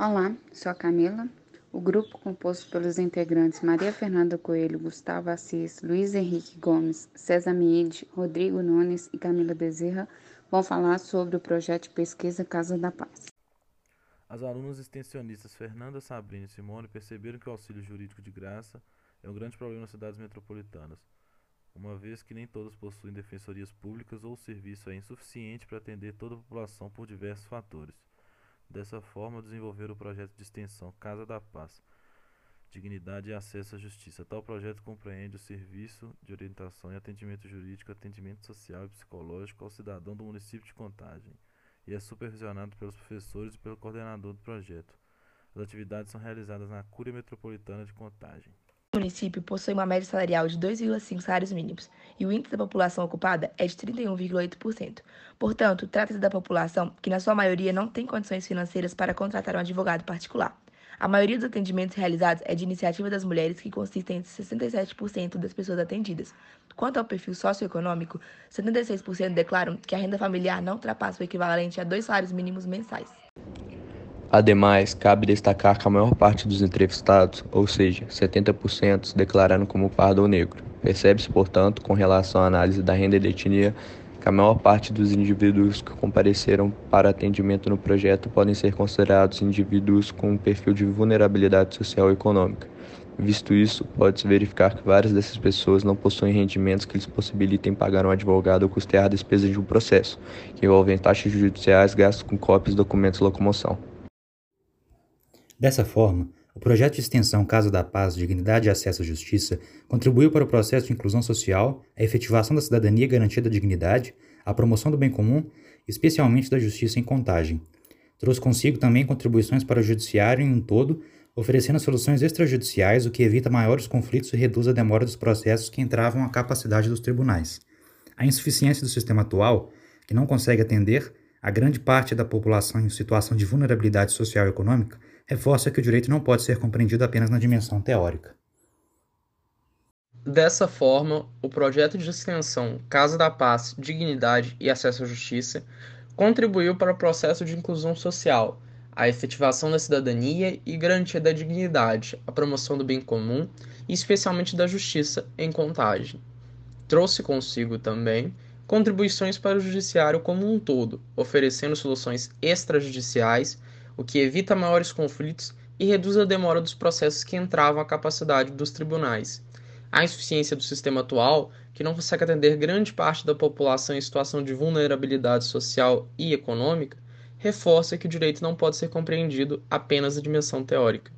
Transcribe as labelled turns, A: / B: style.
A: Olá, sou a Camila. O grupo composto pelos integrantes Maria Fernanda Coelho, Gustavo Assis, Luiz Henrique Gomes, César Miede, Rodrigo Nunes e Camila Bezerra vão falar sobre o projeto de pesquisa Casa da Paz.
B: As alunas extensionistas Fernanda Sabrina e Simone perceberam que o auxílio jurídico de graça é um grande problema nas cidades metropolitanas, uma vez que nem todas possuem defensorias públicas ou o serviço é insuficiente para atender toda a população por diversos fatores. Dessa forma, desenvolveram o projeto de extensão Casa da Paz, Dignidade e Acesso à Justiça. Tal projeto compreende o serviço de orientação e atendimento jurídico, atendimento social e psicológico ao cidadão do município de Contagem e é supervisionado pelos professores e pelo coordenador do projeto. As atividades são realizadas na Cúria Metropolitana de Contagem.
C: O município possui uma média salarial de 2,5 salários mínimos e o índice da população ocupada é de 31,8%. Portanto, trata-se da população que, na sua maioria, não tem condições financeiras para contratar um advogado particular. A maioria dos atendimentos realizados é de iniciativa das mulheres, que consistem em 67% das pessoas atendidas. Quanto ao perfil socioeconômico, 76% declaram que a renda familiar não ultrapassa o equivalente a dois salários mínimos mensais.
D: Ademais, cabe destacar que a maior parte dos entrevistados, ou seja, 70%, se declararam como pardo ou negro. Percebe-se, portanto, com relação à análise da renda e da etnia, que a maior parte dos indivíduos que compareceram para atendimento no projeto podem ser considerados indivíduos com um perfil de vulnerabilidade social e econômica. Visto isso, pode-se verificar que várias dessas pessoas não possuem rendimentos que lhes possibilitem pagar um advogado ou custear a despesa de um processo, que envolvem taxas judiciais, gastos com cópias, documentos e locomoção.
E: Dessa forma, o projeto de extensão Casa da Paz, Dignidade e Acesso à Justiça contribuiu para o processo de inclusão social, a efetivação da cidadania e garantia da dignidade, a promoção do bem comum, especialmente da justiça em contagem. Trouxe consigo também contribuições para o judiciário em um todo, oferecendo soluções extrajudiciais, o que evita maiores conflitos e reduz a demora dos processos que entravam a capacidade dos tribunais. A insuficiência do sistema atual, que não consegue atender a grande parte da população em situação de vulnerabilidade social e econômica, reforça que o direito não pode ser compreendido apenas na dimensão teórica.
F: Dessa forma, o projeto de extensão Casa da Paz, Dignidade e Acesso à Justiça contribuiu para o processo de inclusão social, a efetivação da cidadania e garantia da dignidade, a promoção do bem comum e especialmente da justiça em contagem. Trouxe consigo também contribuições para o judiciário como um todo, oferecendo soluções extrajudiciais o que evita maiores conflitos e reduz a demora dos processos que entravam à capacidade dos tribunais. A insuficiência do sistema atual, que não consegue atender grande parte da população em situação de vulnerabilidade social e econômica, reforça que o direito não pode ser compreendido apenas na dimensão teórica.